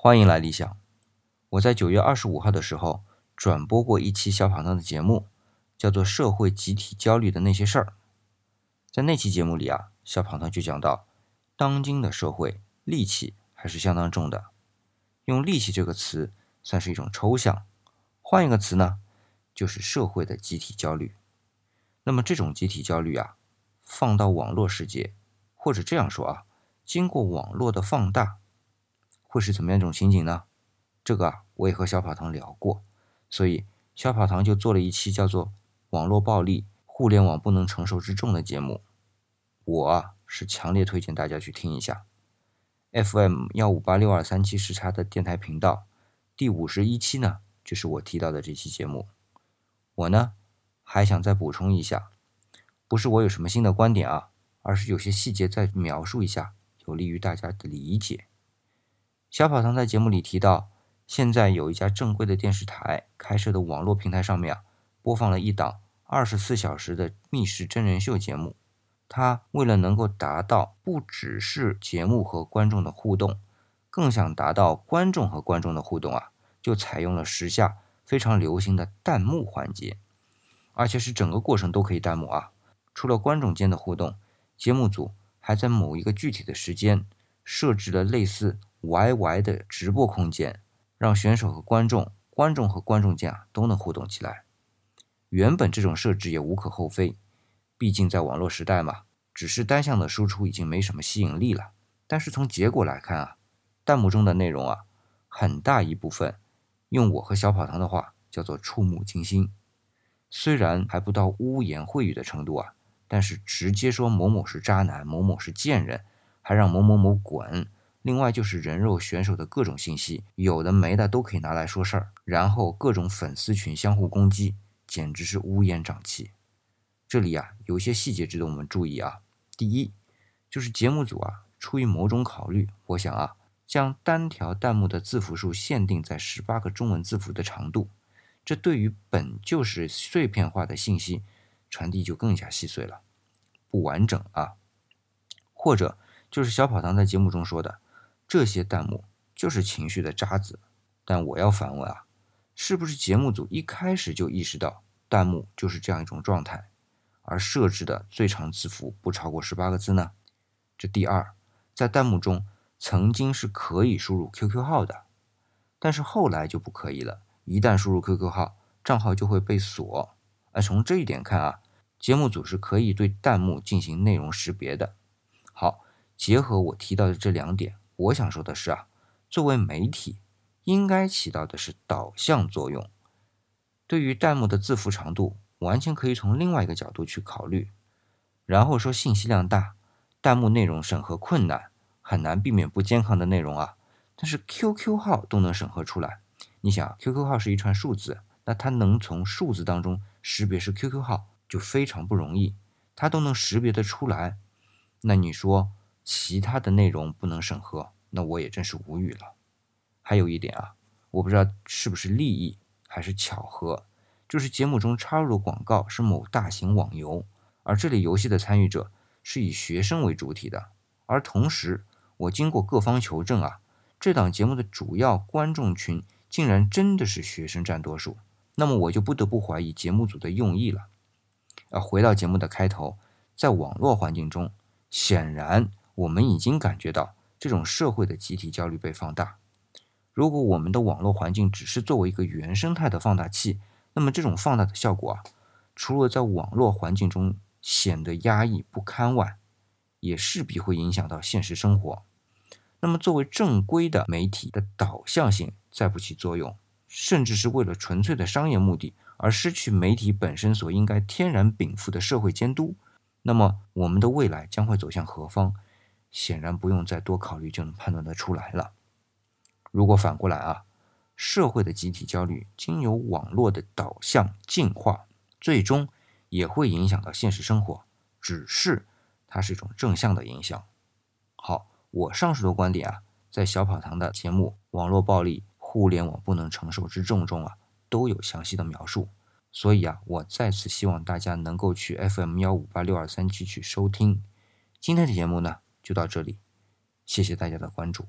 欢迎来理想。我在九月二十五号的时候转播过一期小跑堂的节目，叫做《社会集体焦虑的那些事儿》。在那期节目里啊，小跑堂就讲到，当今的社会戾气还是相当重的。用戾气这个词算是一种抽象，换一个词呢，就是社会的集体焦虑。那么这种集体焦虑啊，放到网络世界，或者这样说啊，经过网络的放大，会是怎么样一种情景呢？这个啊，我也和小跑堂聊过，所以小跑堂就做了一期叫做《网络暴力，互联网不能承受之重》的节目。我啊，是强烈推荐大家去听一下。FM 幺五八六二三七时差的电台频道，第五十一期呢，就是我提到的这期节目。我呢。还想再补充一下，不是我有什么新的观点啊，而是有些细节再描述一下，有利于大家的理解。小跑堂在节目里提到，现在有一家正规的电视台开设的网络平台上面啊，播放了一档二十四小时的密室真人秀节目。他为了能够达到不只是节目和观众的互动，更想达到观众和观众的互动啊，就采用了时下非常流行的弹幕环节。而且是整个过程都可以弹幕啊！除了观众间的互动，节目组还在某一个具体的时间设置了类似 YY 的直播空间，让选手和观众、观众和观众间啊都能互动起来。原本这种设置也无可厚非，毕竟在网络时代嘛，只是单向的输出已经没什么吸引力了。但是从结果来看啊，弹幕中的内容啊，很大一部分用我和小跑堂的话叫做触目惊心。虽然还不到污言秽语的程度啊，但是直接说某某是渣男，某某是贱人，还让某某某滚。另外就是人肉选手的各种信息，有的没的都可以拿来说事儿，然后各种粉丝群相互攻击，简直是乌烟瘴气。这里啊，有些细节值得我们注意啊。第一，就是节目组啊，出于某种考虑，我想啊，将单条弹幕的字符数限定在十八个中文字符的长度。这对于本就是碎片化的信息传递就更加细碎了，不完整啊。或者就是小跑堂在节目中说的，这些弹幕就是情绪的渣子。但我要反问啊，是不是节目组一开始就意识到弹幕就是这样一种状态，而设置的最长字符不超过十八个字呢？这第二，在弹幕中曾经是可以输入 QQ 号的，但是后来就不可以了。一旦输入 QQ 号，账号就会被锁。而从这一点看啊，节目组是可以对弹幕进行内容识别的。好，结合我提到的这两点，我想说的是啊，作为媒体，应该起到的是导向作用。对于弹幕的字符长度，完全可以从另外一个角度去考虑。然后说信息量大，弹幕内容审核困难，很难避免不健康的内容啊。但是 QQ 号都能审核出来。你想，QQ 号是一串数字，那它能从数字当中识别是 QQ 号，就非常不容易。它都能识别得出来，那你说其他的内容不能审核，那我也真是无语了。还有一点啊，我不知道是不是利益还是巧合，就是节目中插入的广告是某大型网游，而这类游戏的参与者是以学生为主体的，而同时我经过各方求证啊，这档节目的主要观众群。竟然真的是学生占多数，那么我就不得不怀疑节目组的用意了。而回到节目的开头，在网络环境中，显然我们已经感觉到这种社会的集体焦虑被放大。如果我们的网络环境只是作为一个原生态的放大器，那么这种放大的效果啊，除了在网络环境中显得压抑不堪外，也势必会影响到现实生活。那么作为正规的媒体的导向性。再不起作用，甚至是为了纯粹的商业目的而失去媒体本身所应该天然禀赋的社会监督，那么我们的未来将会走向何方？显然不用再多考虑就能判断得出来了。如果反过来啊，社会的集体焦虑经由网络的导向进化，最终也会影响到现实生活，只是它是一种正向的影响。好，我上述的观点啊，在小跑堂的节目《网络暴力》。互联网不能承受之重中啊，都有详细的描述。所以啊，我再次希望大家能够去 FM 幺五八六二三七去收听。今天的节目呢，就到这里，谢谢大家的关注。